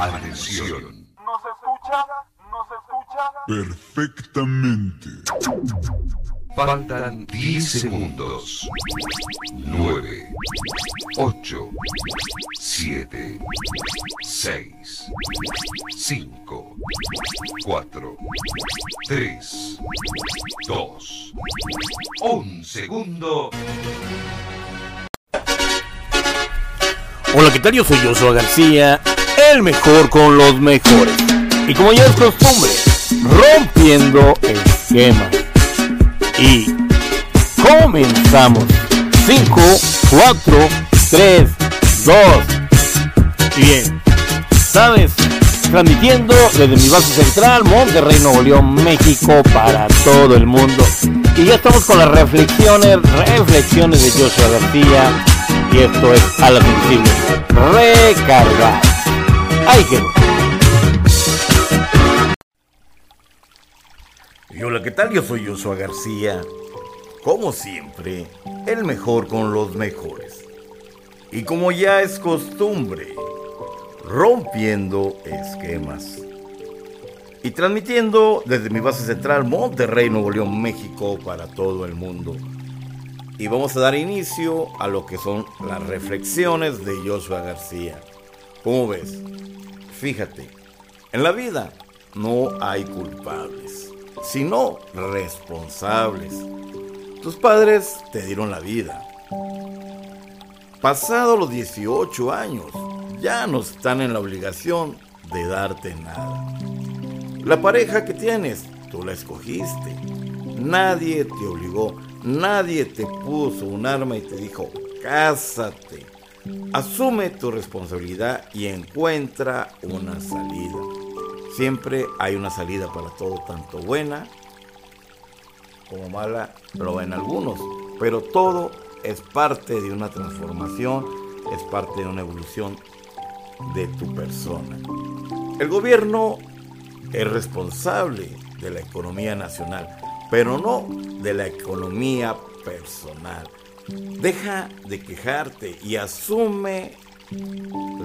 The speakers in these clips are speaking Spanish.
Atención. ¿Nos escucha? ¿Nos escucha? Perfectamente. Faltan 10 segundos. 9, 8, 7, 6, 5, 4, 3, 2, 1 segundo. Hola, ¿qué tal? Yo soy Joshua García, el mejor con los mejores. Y como ya es costumbre, rompiendo esquemas. Y comenzamos. 5, 4, 3, 2. Y bien, ¿sabes? Transmitiendo desde mi base central, Monterrey, Nuevo León, México, para todo el mundo. Y ya estamos con las reflexiones, reflexiones de Joshua García. Y esto es a la sensible. Recargar. Y hola, ¿qué tal? Yo soy Joshua García. Como siempre, el mejor con los mejores. Y como ya es costumbre, rompiendo esquemas. Y transmitiendo desde mi base central, Monterrey, Nuevo León, México, para todo el mundo. Y vamos a dar inicio a lo que son las reflexiones de Joshua García. ¿Cómo ves? Fíjate, en la vida no hay culpables, sino responsables. Tus padres te dieron la vida. Pasado los 18 años, ya no están en la obligación de darte nada. La pareja que tienes, tú la escogiste. Nadie te obligó, nadie te puso un arma y te dijo, cásate. Asume tu responsabilidad y encuentra una salida. Siempre hay una salida para todo, tanto buena como mala, lo ven algunos, pero todo es parte de una transformación, es parte de una evolución de tu persona. El gobierno es responsable de la economía nacional, pero no de la economía personal. Deja de quejarte y asume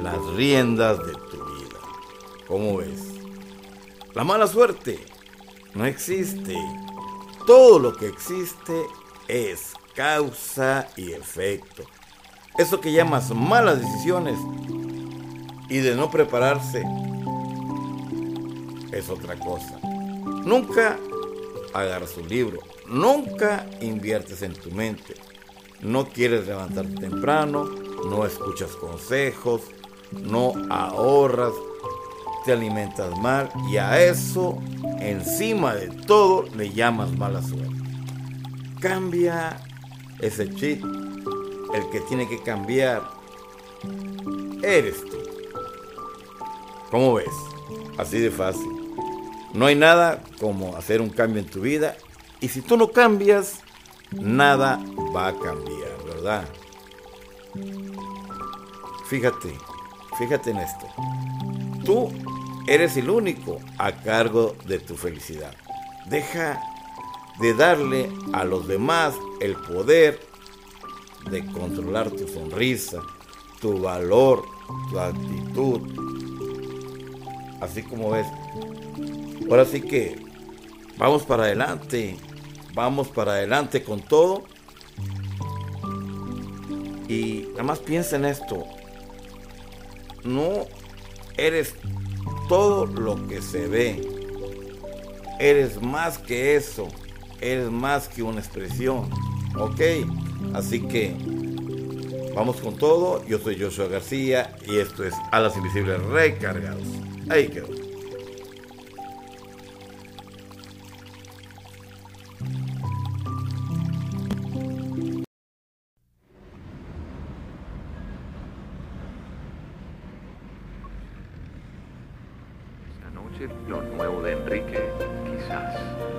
las riendas de tu vida. ¿Cómo ves? La mala suerte no existe. Todo lo que existe es causa y efecto. Eso que llamas malas decisiones y de no prepararse es otra cosa. Nunca agarras un libro, nunca inviertes en tu mente. No quieres levantarte temprano, no escuchas consejos, no ahorras, te alimentas mal y a eso, encima de todo, le llamas mala suerte. Cambia ese chip. El que tiene que cambiar eres tú. ¿Cómo ves? Así de fácil. No hay nada como hacer un cambio en tu vida y si tú no cambias, nada va a cambiar, ¿verdad? Fíjate, fíjate en esto. Tú eres el único a cargo de tu felicidad. Deja de darle a los demás el poder de controlar tu sonrisa, tu valor, tu actitud. Así como ves. Ahora sí que vamos para adelante. Vamos para adelante con todo. Y nada más piensa en esto. No eres todo lo que se ve. Eres más que eso. Eres más que una expresión. ¿Ok? Así que vamos con todo. Yo soy Joshua García y esto es Alas Invisibles Recargados. Ahí quedó. Lo nuevo de Enrique, quizás.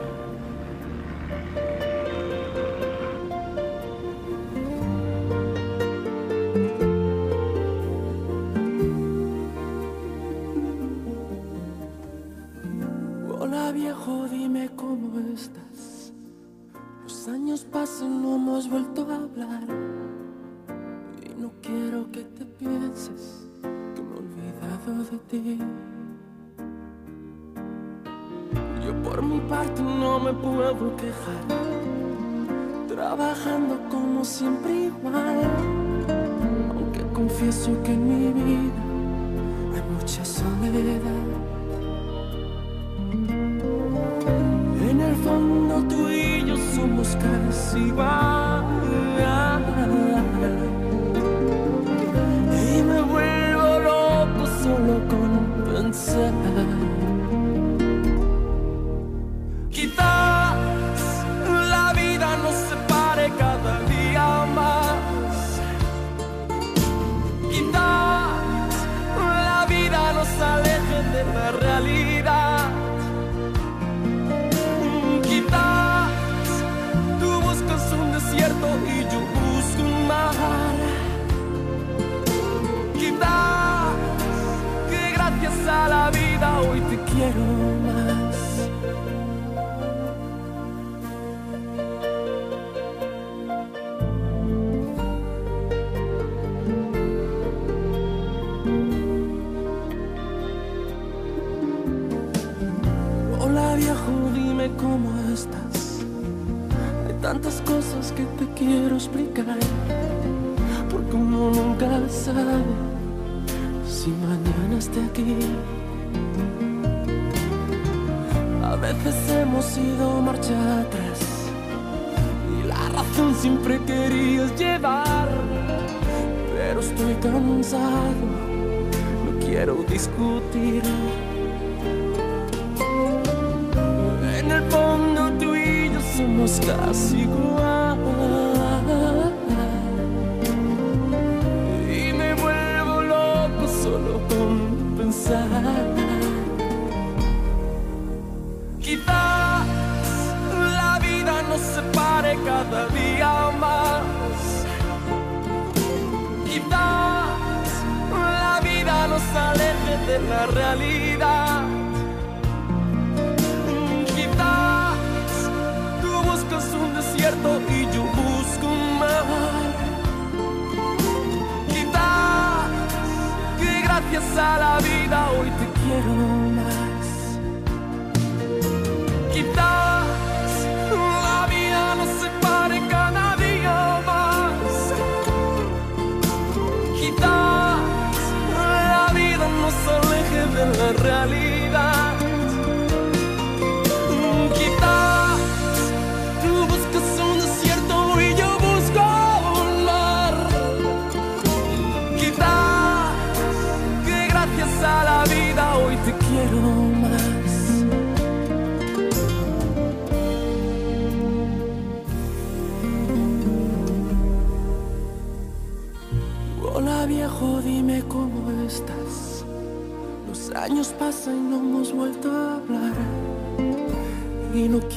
En el fondo tú y yo somos casi igual. Y me vuelvo loco solo con pensar. Cosas que te quiero explicar. Porque uno nunca sabe si mañana esté aquí. A veces hemos ido marcha atrás. Y la razón siempre querías llevar. Pero estoy cansado. No quiero discutir. En el fondo tú y yo somos casi igual. Quizás la vida nos separe cada día más. Quizás la vida nos aleje de la realidad.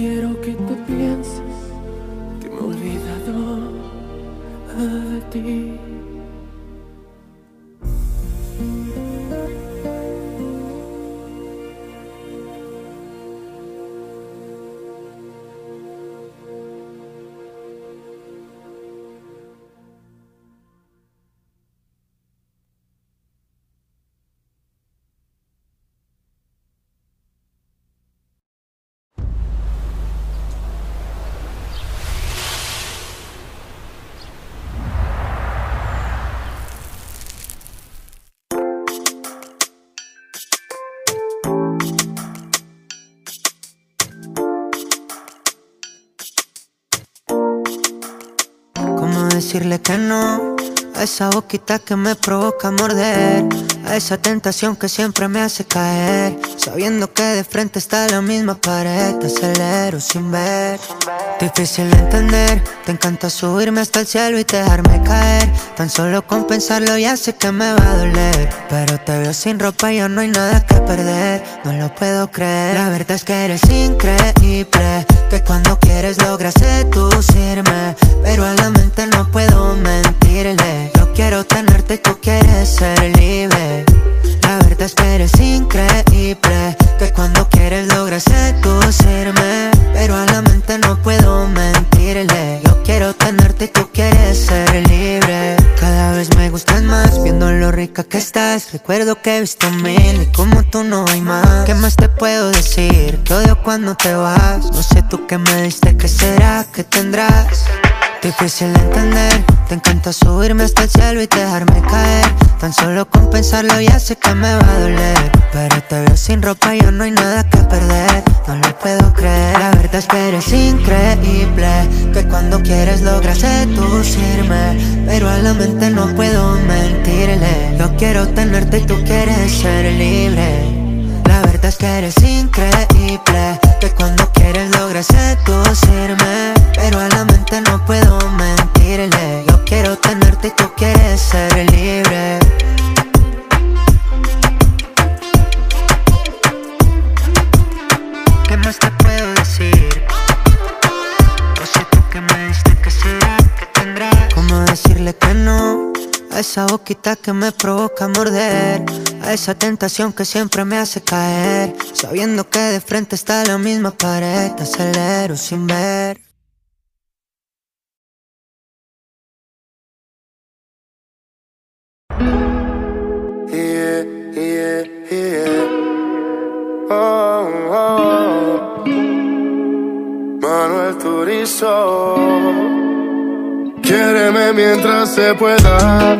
Quiero que te pienses decirle que no? A esa boquita que me provoca morder. A esa tentación que siempre me hace caer. Sabiendo que de frente está la misma pared. Te acelero sin ver. Difícil de entender. Te encanta subirme hasta el cielo y dejarme caer. Tan solo con pensarlo ya sé que me va a doler. Pero te veo sin ropa y ya no hay nada que perder. No lo puedo creer. La verdad es que eres increíble. Que cuando quieres logras seducirme. Pero que eres increíble Que cuando quieres logras seducirme Pero a la mente no puedo mentirle Yo quiero tenerte y tú quieres ser libre ¿Qué más te puedo decir? No sé tú que me diste que será que tendrás ¿Cómo decirle que no? A esa boquita que me provoca morder Esa tentación que siempre me hace caer Sabiendo que de frente está la misma pared Te acelero sin ver Yeah, yeah, yeah. Oh, oh. Manuel Turizo. Quiéreme mientras se pueda.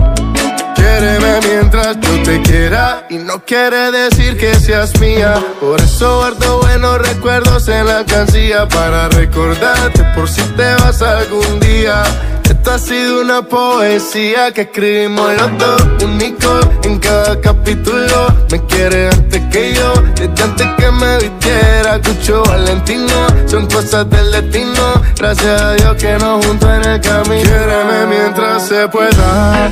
Quiéreme mientras yo te quiera y no quiere decir que seas mía. Por eso guardo buenos recuerdos en la cancilla para recordarte por si te vas algún día. Esta ha sido una poesía que escribimos los dos, único en cada capítulo. Me quiere antes que yo, desde antes que me vistiera. Cucho Valentino, son cosas del destino. Gracias a Dios que nos juntó en el camino. Quiéreme mientras se pueda.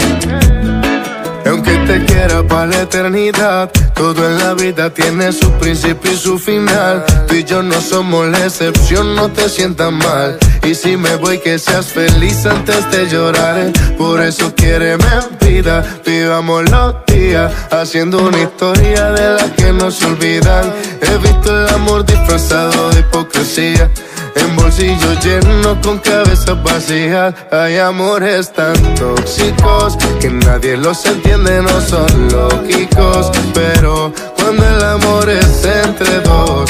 Te quiera para la eternidad, todo en la vida tiene su principio y su final. Tú y yo no somos la excepción, no te sientas mal. Y si me voy, que seas feliz antes de llorar. Por eso quiéreme vida, vivamos los días, haciendo una historia de la que no se olvidan. He visto el amor disfrazado de hipocresía. En bolsillos llenos con cabezas vacías Hay amores tan tóxicos Que nadie los entiende, no son lógicos Pero cuando el amor es entre dos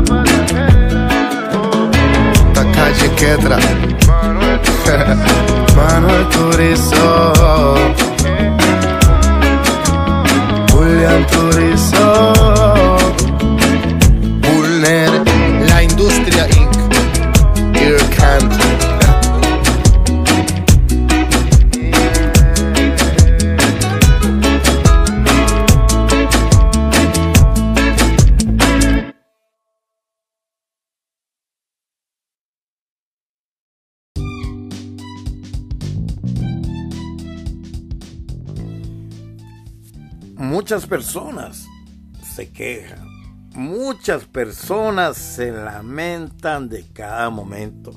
Quedra, Manuel Turizo, Julián Turizo, Muchas personas se quejan, muchas personas se lamentan de cada momento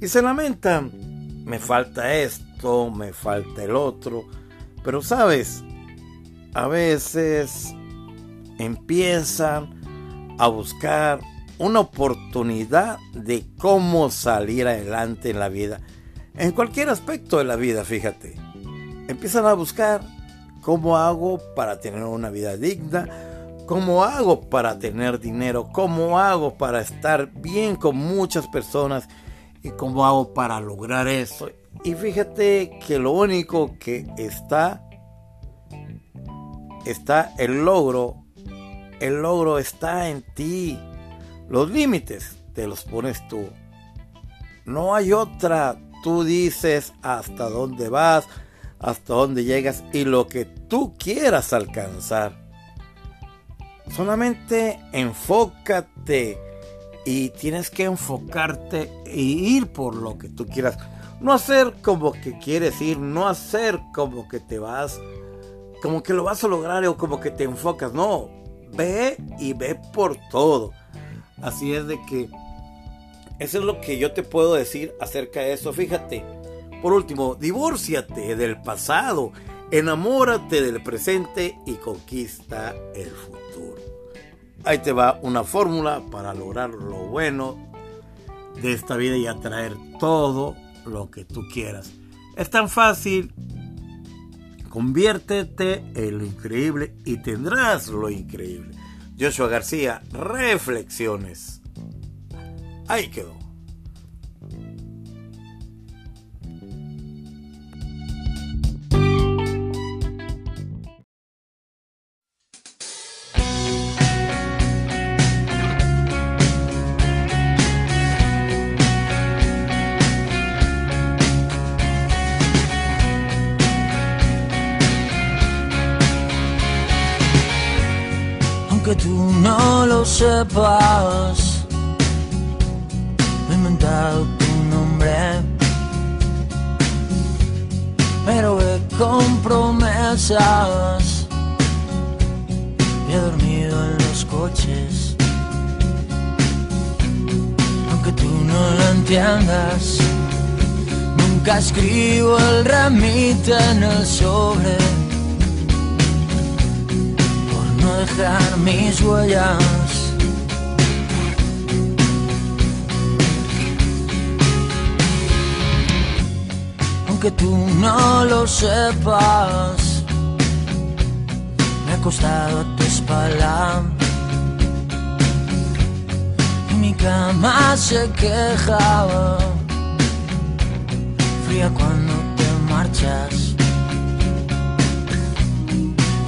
y se lamentan, me falta esto, me falta el otro, pero sabes, a veces empiezan a buscar una oportunidad de cómo salir adelante en la vida. En cualquier aspecto de la vida, fíjate. Empiezan a buscar cómo hago para tener una vida digna, cómo hago para tener dinero, cómo hago para estar bien con muchas personas y cómo hago para lograr eso. Y fíjate que lo único que está, está el logro, el logro está en ti. Los límites te los pones tú. No hay otra. Tú dices hasta dónde vas, hasta dónde llegas y lo que tú quieras alcanzar. Solamente enfócate y tienes que enfocarte e ir por lo que tú quieras. No hacer como que quieres ir, no hacer como que te vas, como que lo vas a lograr o como que te enfocas. No, ve y ve por todo. Así es de que eso es lo que yo te puedo decir acerca de eso. Fíjate, por último, divórciate del pasado, enamórate del presente y conquista el futuro. Ahí te va una fórmula para lograr lo bueno de esta vida y atraer todo lo que tú quieras. Es tan fácil. Conviértete en lo increíble y tendrás lo increíble. Joshua García, reflexiones. Ahí quedó. Aunque tú no lo sepas, me he inventado tu nombre. Pero he con promesas y he dormido en los coches. Aunque tú no lo entiendas, nunca escribo el remite en el sobre dejar mis huellas. Aunque tú no lo sepas, me ha costado tu espalda. Y mi cama se quejaba, fría cuando te marchas.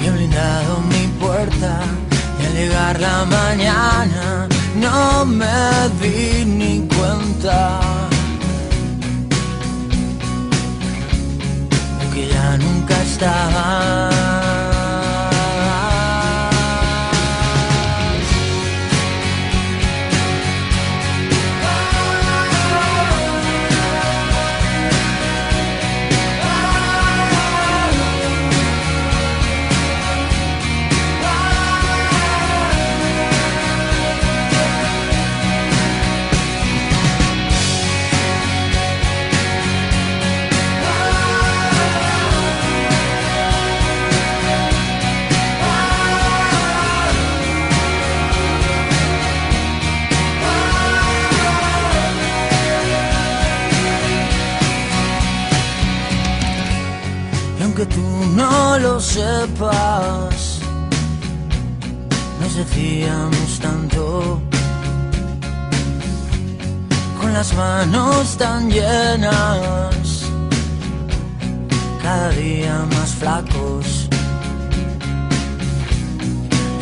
Y he blindado mi puerta y al llegar la mañana no me di ni cuenta que ya nunca estaba. Sepas, nos decíamos tanto, con las manos tan llenas, cada día más flacos.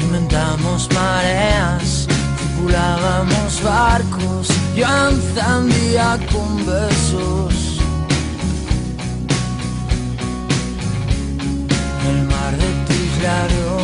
Inventamos mareas, tripulábamos barcos, yo encendía con besos. De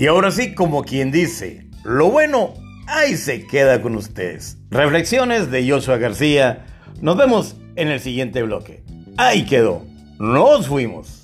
Y ahora sí, como quien dice, lo bueno ahí se queda con ustedes. Reflexiones de Joshua García. Nos vemos en el siguiente bloque. Ahí quedó. Nos fuimos.